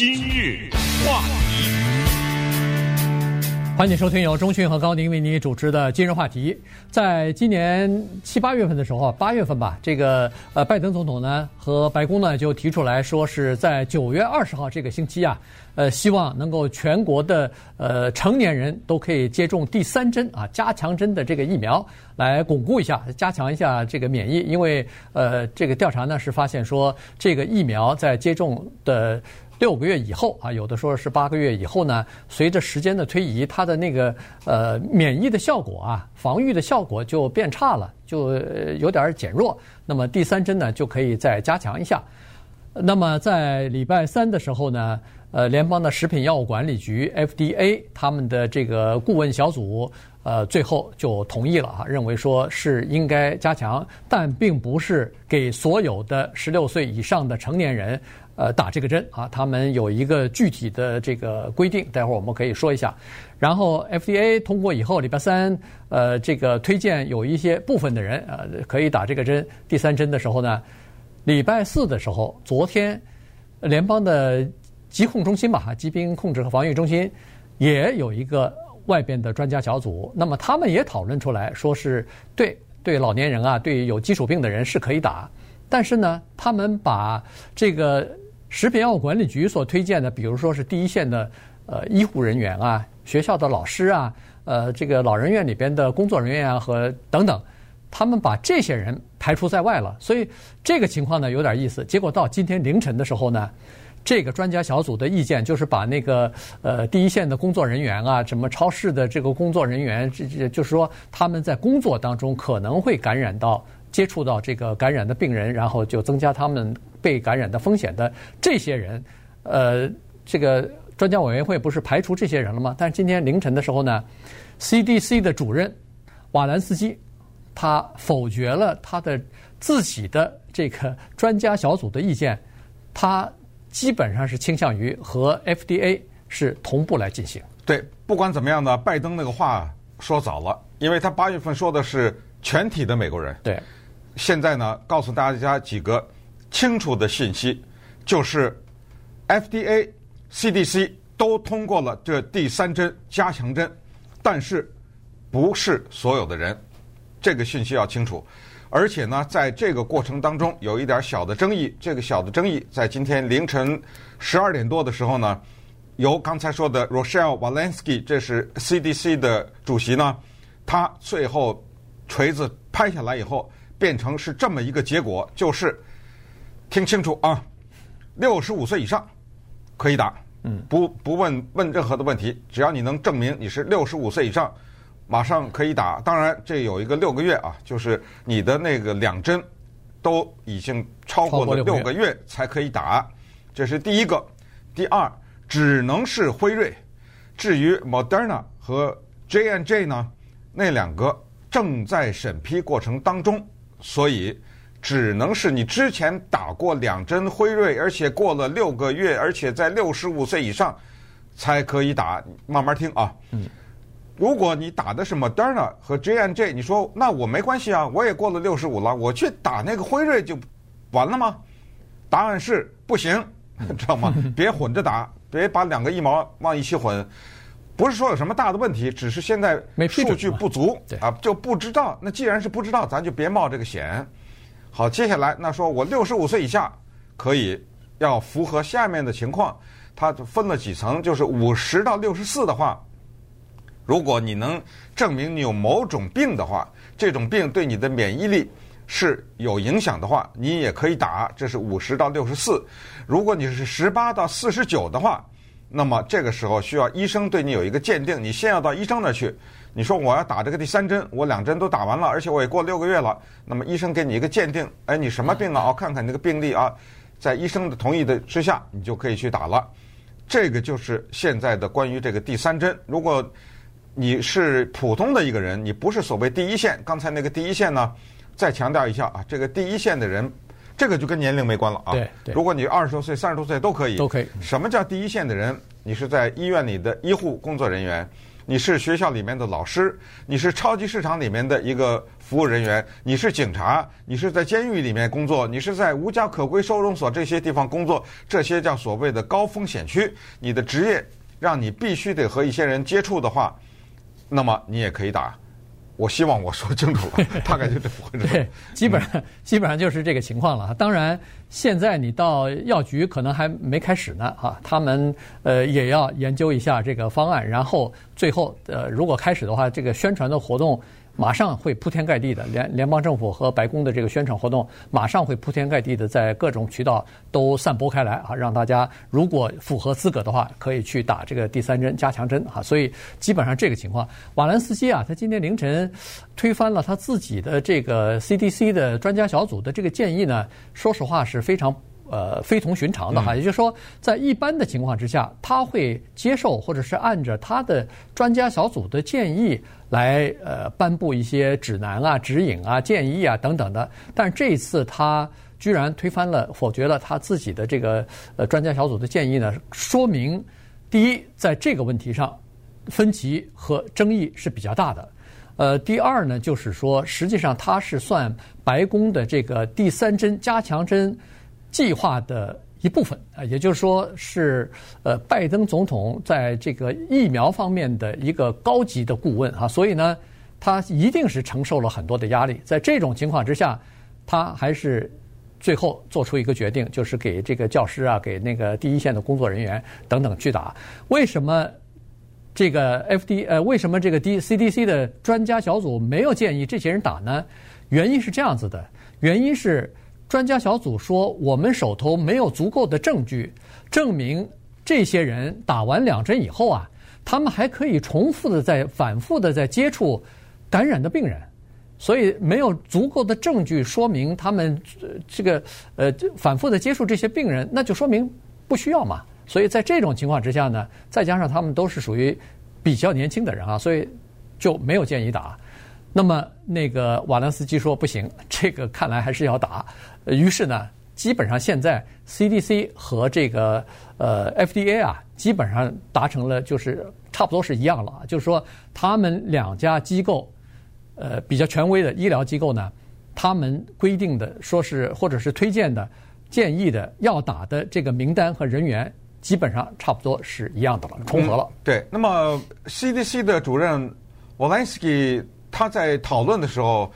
今日话题，欢迎收听由钟讯和高宁为你主持的今日话题。在今年七八月份的时候，八月份吧，这个呃，拜登总统呢和白宫呢就提出来说是在九月二十号这个星期啊，呃，希望能够全国的呃成年人都可以接种第三针啊，加强针的这个疫苗。来巩固一下，加强一下这个免疫，因为呃，这个调查呢是发现说，这个疫苗在接种的六个月以后啊，有的说是八个月以后呢，随着时间的推移，它的那个呃免疫的效果啊，防御的效果就变差了，就有点减弱。那么第三针呢就可以再加强一下。那么在礼拜三的时候呢，呃，联邦的食品药物管理局 FDA 他们的这个顾问小组。呃，最后就同意了哈，认为说是应该加强，但并不是给所有的十六岁以上的成年人呃打这个针啊，他们有一个具体的这个规定，待会儿我们可以说一下。然后 FDA 通过以后，礼拜三呃这个推荐有一些部分的人呃可以打这个针，第三针的时候呢，礼拜四的时候，昨天联邦的疾控中心吧，疾病控制和防御中心也有一个。外边的专家小组，那么他们也讨论出来说是对对老年人啊，对有基础病的人是可以打，但是呢，他们把这个食品药物管理局所推荐的，比如说是第一线的呃医护人员啊、学校的老师啊、呃这个老人院里边的工作人员啊和等等，他们把这些人排除在外了，所以这个情况呢有点意思。结果到今天凌晨的时候呢。这个专家小组的意见就是把那个呃第一线的工作人员啊，什么超市的这个工作人员，这这就是说他们在工作当中可能会感染到、接触到这个感染的病人，然后就增加他们被感染的风险的这些人，呃，这个专家委员会不是排除这些人了吗？但是今天凌晨的时候呢，CDC 的主任瓦兰斯基他否决了他的自己的这个专家小组的意见，他。基本上是倾向于和 FDA 是同步来进行。对，不管怎么样呢，拜登那个话说早了，因为他八月份说的是全体的美国人。对，现在呢，告诉大家几个清楚的信息，就是 FDA、CDC 都通过了这第三针加强针，但是不是所有的人，这个信息要清楚。而且呢，在这个过程当中有一点小的争议。这个小的争议在今天凌晨十二点多的时候呢，由刚才说的 Rochelle Walensky，这是 CDC 的主席呢，他最后锤子拍下来以后，变成是这么一个结果，就是听清楚啊，六十五岁以上可以打，嗯，不不问问任何的问题，只要你能证明你是六十五岁以上。马上可以打，当然这有一个六个月啊，就是你的那个两针都已经超过了六个月。才可以打，这是第一个。第二，只能是辉瑞，至于 Moderna 和 J&J 呢，那两个正在审批过程当中，所以只能是你之前打过两针辉瑞，而且过了六个月，而且在六十五岁以上才可以打。慢慢听啊。嗯。如果你打的是 Moderna 和 J&J，你说那我没关系啊，我也过了六十五了，我去打那个辉瑞就完了吗？答案是不行，知道吗？别混着打，别把两个疫苗往一起混。不是说有什么大的问题，只是现在数据不足啊，就不知道。那既然是不知道，咱就别冒这个险。好，接下来那说我六十五岁以下可以要符合下面的情况，它分了几层，就是五十到六十四的话。如果你能证明你有某种病的话，这种病对你的免疫力是有影响的话，你也可以打。这是五十到六十四。如果你是十八到四十九的话，那么这个时候需要医生对你有一个鉴定。你先要到医生那儿去，你说我要打这个第三针，我两针都打完了，而且我也过六个月了。那么医生给你一个鉴定，哎，你什么病啊？我看看你这个病历啊，在医生的同意的之下，你就可以去打了。这个就是现在的关于这个第三针。如果你是普通的一个人，你不是所谓第一线。刚才那个第一线呢，再强调一下啊，这个第一线的人，这个就跟年龄没关了啊。对对。如果你二十多岁、三十多岁都可以。都可以。什么叫第一线的人？你是在医院里的医护工作人员，你是学校里面的老师，你是超级市场里面的一个服务人员，你是警察，你是在监狱里面工作，你是在无家可归收容所这些地方工作，这些叫所谓的高风险区。你的职业让你必须得和一些人接触的话，那么你也可以打。我希望我说清楚了，大概就这么回事。对，基本上基本上就是这个情况了。当然，现在你到药局可能还没开始呢，哈，他们呃也要研究一下这个方案，然后最后呃如果开始的话，这个宣传的活动。马上会铺天盖地的，联联邦政府和白宫的这个宣传活动，马上会铺天盖地的在各种渠道都散播开来啊，让大家如果符合资格的话，可以去打这个第三针加强针啊。所以基本上这个情况，瓦兰斯基啊，他今天凌晨推翻了他自己的这个 CDC 的专家小组的这个建议呢，说实话是非常。呃，非同寻常的哈，也就是说，在一般的情况之下，他会接受或者是按着他的专家小组的建议来呃颁布一些指南啊、指引啊、建议啊等等的。但这一次他居然推翻了、否决了他自己的这个呃专家小组的建议呢，说明第一，在这个问题上分歧和争议是比较大的。呃，第二呢，就是说，实际上他是算白宫的这个第三针加强针。计划的一部分啊，也就是说是呃，拜登总统在这个疫苗方面的一个高级的顾问哈，所以呢，他一定是承受了很多的压力。在这种情况之下，他还是最后做出一个决定，就是给这个教师啊，给那个第一线的工作人员等等去打。为什么这个 FD 呃，为什么这个 D CDC 的专家小组没有建议这些人打呢？原因是这样子的，原因是。专家小组说，我们手头没有足够的证据证明这些人打完两针以后啊，他们还可以重复的在反复的在接触感染的病人，所以没有足够的证据说明他们这个呃反复的接触这些病人，那就说明不需要嘛。所以在这种情况之下呢，再加上他们都是属于比较年轻的人啊，所以就没有建议打。那么那个瓦兰斯基说不行，这个看来还是要打。于是呢，基本上现在 CDC 和这个呃 FDA 啊，基本上达成了就是差不多是一样了。就是说，他们两家机构，呃比较权威的医疗机构呢，他们规定的说是或者是推荐的建议的要打的这个名单和人员，基本上差不多是一样的了，重合了。对，那么 CDC 的主任沃兰斯基。他在讨论的时候，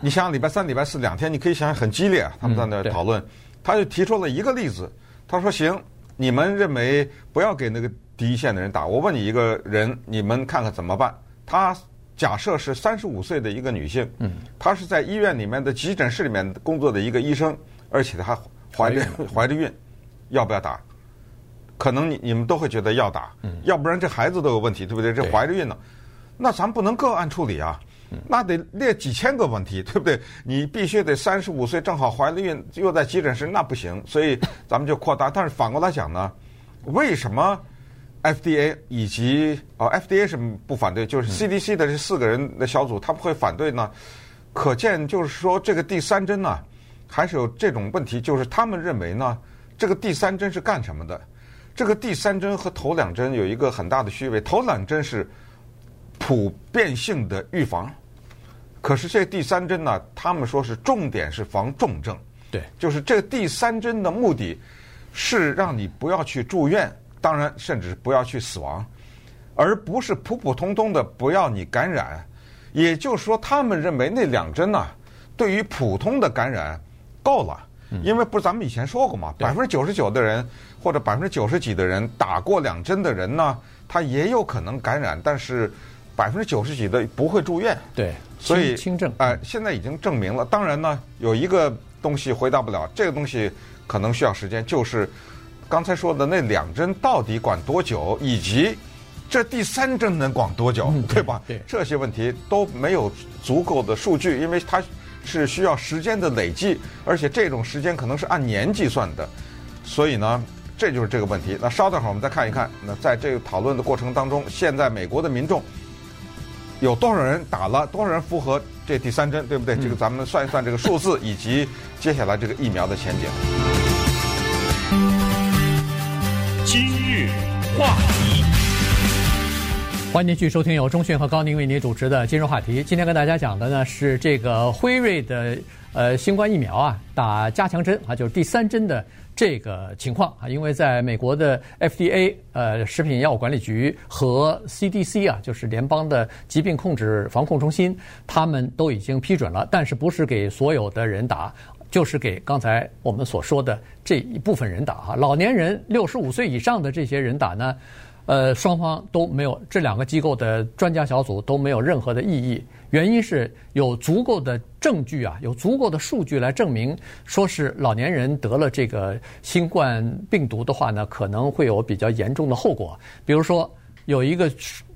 你想想礼拜三、礼拜四两天，你可以想想很激烈啊。他们在那讨论，他就提出了一个例子。他说：“行，你们认为不要给那个第一线的人打。我问你一个人，你们看看怎么办？”他假设是三十五岁的一个女性，嗯她是在医院里面的急诊室里面工作的一个医生，而且她还怀着怀着孕，要不要打？可能你你们都会觉得要打，要不然这孩子都有问题，对不对？这怀着孕呢。那咱不能个案处理啊，那得列几千个问题，对不对？你必须得三十五岁正好怀了孕，又在急诊室，那不行。所以 咱们就扩大。但是反过来讲呢，为什么 FDA 以及啊 FDA 是不反对，就是 CDC 的这四个人的小组他们会反对呢？可见就是说这个第三针呢，还是有这种问题，就是他们认为呢，这个第三针是干什么的？这个第三针和头两针有一个很大的区别，头两针是。普遍性的预防，可是这第三针呢？他们说是重点是防重症，对，就是这第三针的目的是让你不要去住院，当然甚至不要去死亡，而不是普普通通的不要你感染。也就是说，他们认为那两针呢，对于普通的感染够了，因为不是咱们以前说过嘛，百分之九十九的人或者百分之九十几的人打过两针的人呢，他也有可能感染，但是。百分之九十几的不会住院，对，所以轻症，哎、呃，现在已经证明了。当然呢，有一个东西回答不了，这个东西可能需要时间，就是刚才说的那两针到底管多久，以及这第三针能管多久，嗯、对吧？对，这些问题都没有足够的数据，因为它是需要时间的累计，而且这种时间可能是按年计算的，所以呢，这就是这个问题。那稍等会儿我们再看一看，那在这个讨论的过程当中，现在美国的民众。有多少人打了？多少人符合这第三针？对不对？这个咱们算一算这个数字，以及接下来这个疫苗的前景。今日话题，欢迎您继续收听由中讯和高宁为您主持的今日话题。今天跟大家讲的呢是这个辉瑞的呃新冠疫苗啊打加强针啊，就是第三针的这个情况啊。因为在美国的 FDA 呃食品药物管理局和 CDC 啊，就是联邦的疾病控制防控中心，他们都已经批准了，但是不是给所有的人打，就是给刚才我们所说的这一部分人打啊。老年人六十五岁以上的这些人打呢。呃，双方都没有，这两个机构的专家小组都没有任何的异议。原因是有足够的证据啊，有足够的数据来证明，说是老年人得了这个新冠病毒的话呢，可能会有比较严重的后果。比如说，有一个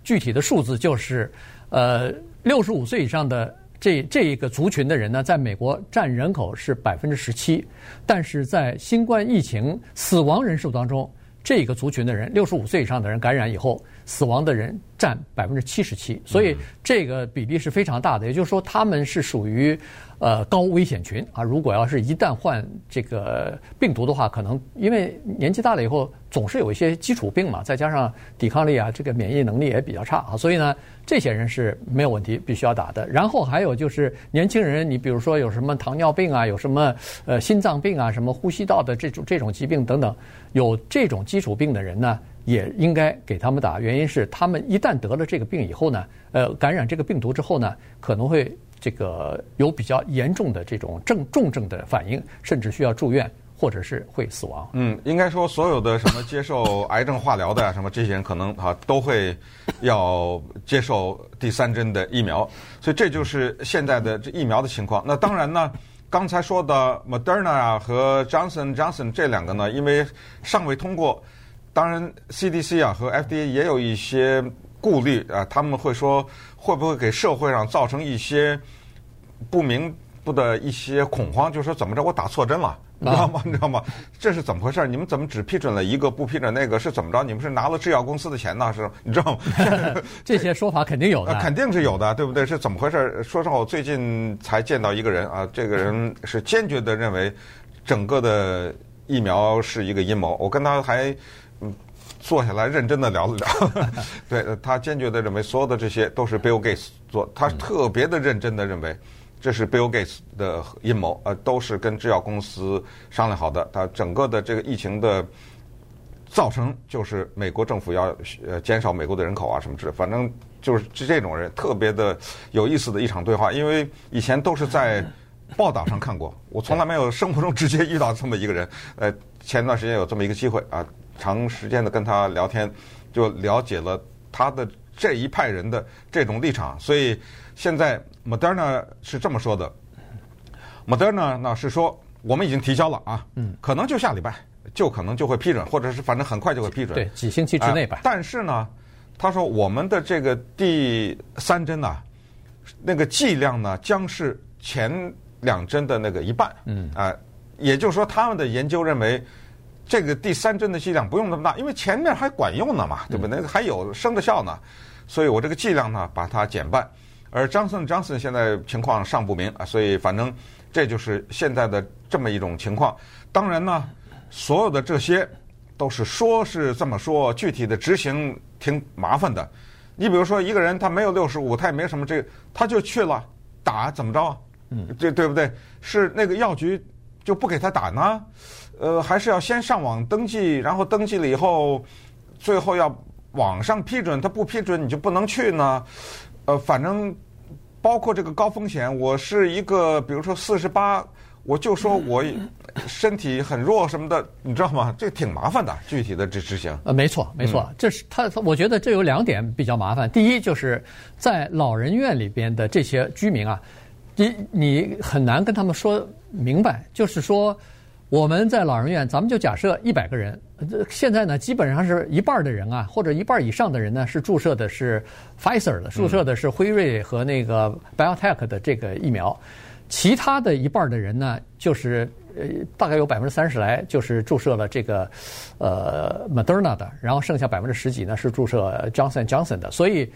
具体的数字，就是呃，六十五岁以上的这这一个族群的人呢，在美国占人口是百分之十七，但是在新冠疫情死亡人数当中。这个族群的人，六十五岁以上的人感染以后死亡的人占百分之七十七，所以这个比例是非常大的。也就是说，他们是属于呃高危险群啊。如果要是一旦患这个病毒的话，可能因为年纪大了以后总是有一些基础病嘛，再加上抵抗力啊，这个免疫能力也比较差啊，所以呢，这些人是没有问题，必须要打的。然后还有就是年轻人，你比如说有什么糖尿病啊，有什么呃心脏病啊，什么呼吸道的这种这种疾病等等。有这种基础病的人呢，也应该给他们打。原因是他们一旦得了这个病以后呢，呃，感染这个病毒之后呢，可能会这个有比较严重的这种症重症的反应，甚至需要住院，或者是会死亡。嗯，应该说所有的什么接受癌症化疗的呀，什么这些人可能啊都会要接受第三针的疫苗。所以这就是现在的这疫苗的情况。那当然呢。刚才说的 Moderna 啊和 Johnson Johnson 这两个呢，因为尚未通过，当然 CDC 啊和 FDA 也有一些顾虑啊，他们会说会不会给社会上造成一些不明不的一些恐慌，就是说怎么着我打错针了。你知道吗？你知道吗？这是怎么回事？你们怎么只批准了一个，不批准那个？是怎么着？你们是拿了制药公司的钱呢？是？你知道吗？这些说法肯定有的，肯定是有的，对不对？是怎么回事？说实话，我最近才见到一个人啊，这个人是坚决的认为整个的疫苗是一个阴谋。我跟他还嗯坐下来认真的聊了聊，对，他坚决的认为所有的这些都是 Bill Gates 做，他特别的认真的认为。这是 Bill Gates 的阴谋，呃，都是跟制药公司商量好的。他整个的这个疫情的造成，就是美国政府要呃减少美国的人口啊什么之类，反正就是这种人特别的有意思的一场对话。因为以前都是在报道上看过，我从来没有生活中直接遇到这么一个人。呃，前段时间有这么一个机会啊，长时间的跟他聊天，就了解了他的这一派人的这种立场，所以。现在 Moderna 是这么说的，Moderna 呢是说我们已经提交了啊，嗯，可能就下礼拜就可能就会批准，或者是反正很快就会批准，对，几星期之内吧。但是呢，他说我们的这个第三针呢，那个剂量呢将是前两针的那个一半，嗯。啊，也就是说他们的研究认为这个第三针的剂量不用那么大，因为前面还管用呢嘛，对不对？那个还有生的效呢，所以我这个剂量呢把它减半。而张森张森现在情况尚不明啊，所以反正这就是现在的这么一种情况。当然呢，所有的这些都是说是这么说，具体的执行挺麻烦的。你比如说一个人他没有六十五，他也没什么这个，他就去了打怎么着啊？嗯，这对不对？是那个药局就不给他打呢？呃，还是要先上网登记，然后登记了以后，最后要网上批准，他不批准你就不能去呢？呃，反正包括这个高风险，我是一个，比如说四十八，我就说 我身体很弱什么的，你知道吗？这挺麻烦的，具体的这执行。呃，没错，没错，嗯、这是他，我觉得这有两点比较麻烦。第一，就是在老人院里边的这些居民啊，你你很难跟他们说明白，就是说。我们在老人院，咱们就假设一百个人，现在呢，基本上是一半的人啊，或者一半以上的人呢，是注射的是 Pfizer 的，注射的是辉瑞和那个 BioNTech 的这个疫苗，其他的一半的人呢，就是呃大概有百分之三十来就是注射了这个呃 Moderna 的，然后剩下百分之十几呢是注射 Johnson Johnson 的，所以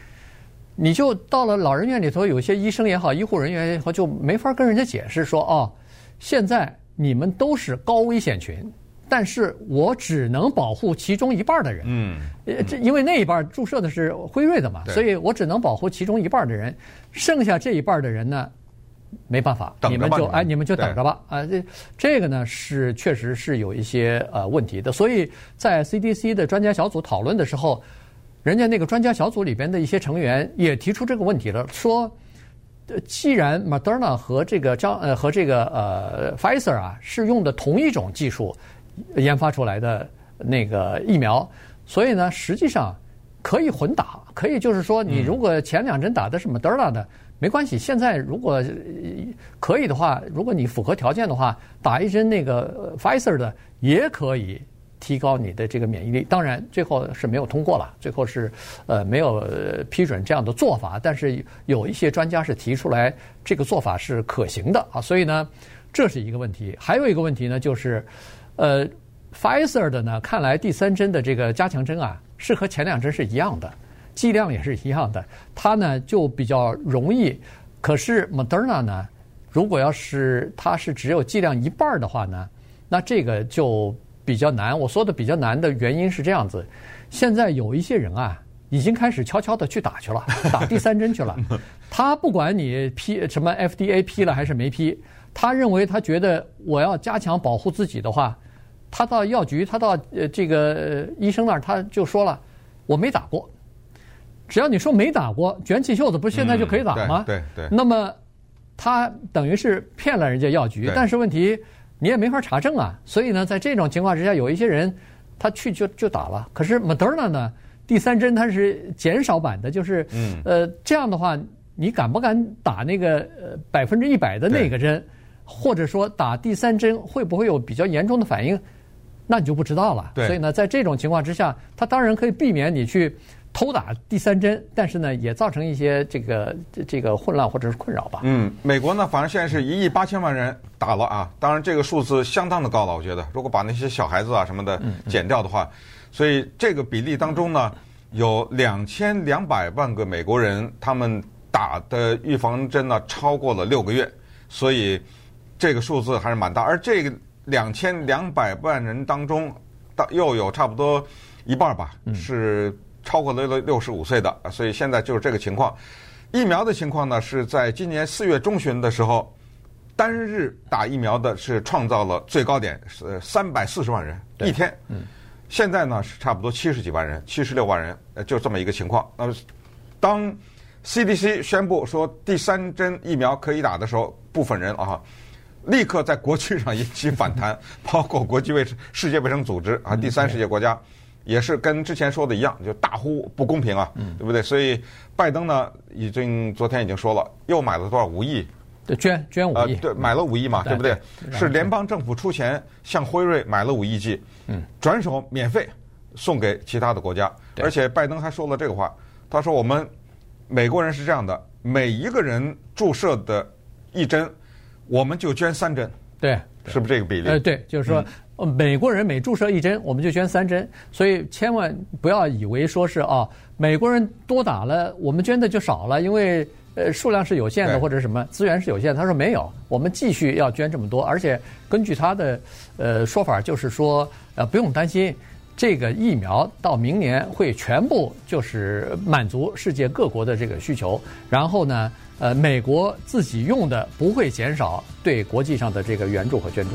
你就到了老人院里头，有些医生也好，医护人员也好，就没法跟人家解释说哦，现在。你们都是高危险群，但是我只能保护其中一半的人。嗯，因为那一半注射的是辉瑞的嘛，所以我只能保护其中一半的人，剩下这一半的人呢，没办法，你们就哎，你们就等着吧。啊，这这个呢是确实是有一些呃问题的，所以在 CDC 的专家小组讨论的时候，人家那个专家小组里边的一些成员也提出这个问题了，说。既然 Moderna 和这个张呃和这个呃 Pfizer 啊是用的同一种技术研发出来的那个疫苗，所以呢，实际上可以混打，可以就是说，你如果前两针打的是 Moderna 的，没关系。现在如果可以的话，如果你符合条件的话，打一针那个 Pfizer 的也可以。提高你的这个免疫力，当然最后是没有通过了，最后是呃没有批准这样的做法。但是有一些专家是提出来这个做法是可行的啊，所以呢，这是一个问题。还有一个问题呢，就是呃，Pfizer 的呢，看来第三针的这个加强针啊，是和前两针是一样的，剂量也是一样的，它呢就比较容易。可是 Moderna 呢，如果要是它是只有剂量一半的话呢，那这个就。比较难，我说的比较难的原因是这样子，现在有一些人啊，已经开始悄悄的去打去了，打第三针去了。他不管你批什么 FDA 批了还是没批，他认为他觉得我要加强保护自己的话，他到药局，他到呃这个医生那儿，他就说了，我没打过。只要你说没打过，卷起袖子，不是现在就可以打吗？对对。那么他等于是骗了人家药局，但是问题。你也没法查证啊，所以呢，在这种情况之下，有一些人他去就就打了。可是 Moderna 呢，第三针它是减少版的，就是，呃，这样的话，你敢不敢打那个呃百分之一百的那个针，或者说打第三针会不会有比较严重的反应，那你就不知道了。所以呢，在这种情况之下，他当然可以避免你去。偷打第三针，但是呢，也造成一些这个这个混乱或者是困扰吧。嗯，美国呢，反正现在是一亿八千万人打了啊，当然这个数字相当的高了，我觉得，如果把那些小孩子啊什么的减掉的话，所以这个比例当中呢，有两千两百万个美国人他们打的预防针呢超过了六个月，所以这个数字还是蛮大。而这个两千两百万人当中，到又有差不多一半吧是。超过了六六十五岁的，所以现在就是这个情况。疫苗的情况呢，是在今年四月中旬的时候，单日打疫苗的是创造了最高点，是三百四十万人一天。嗯，现在呢是差不多七十几万人，七十六万人，呃，就这么一个情况。那么，当 CDC 宣布说第三针疫苗可以打的时候，部分人啊，立刻在国际上引起反弹，包括国际卫生、世界卫生组织啊，第三世界国家。也是跟之前说的一样，就大呼不公平啊，嗯、对不对？所以拜登呢，已经昨天已经说了，又买了多少五亿？对，捐捐五亿，呃，对，买了五亿嘛，对不对？是联邦政府出钱向辉瑞买了五亿剂，嗯，转手免费送给其他的国家。而且拜登还说了这个话，他说我们美国人是这样的，每一个人注射的一针，我们就捐三针，对，是不是这个比例？呃，对，就是说。嗯美国人每注射一针，我们就捐三针，所以千万不要以为说是啊，美国人多打了，我们捐的就少了，因为呃数量是有限的或者什么资源是有限的。他说没有，我们继续要捐这么多，而且根据他的呃说法，就是说呃不用担心，这个疫苗到明年会全部就是满足世界各国的这个需求，然后呢呃美国自己用的不会减少对国际上的这个援助和捐助。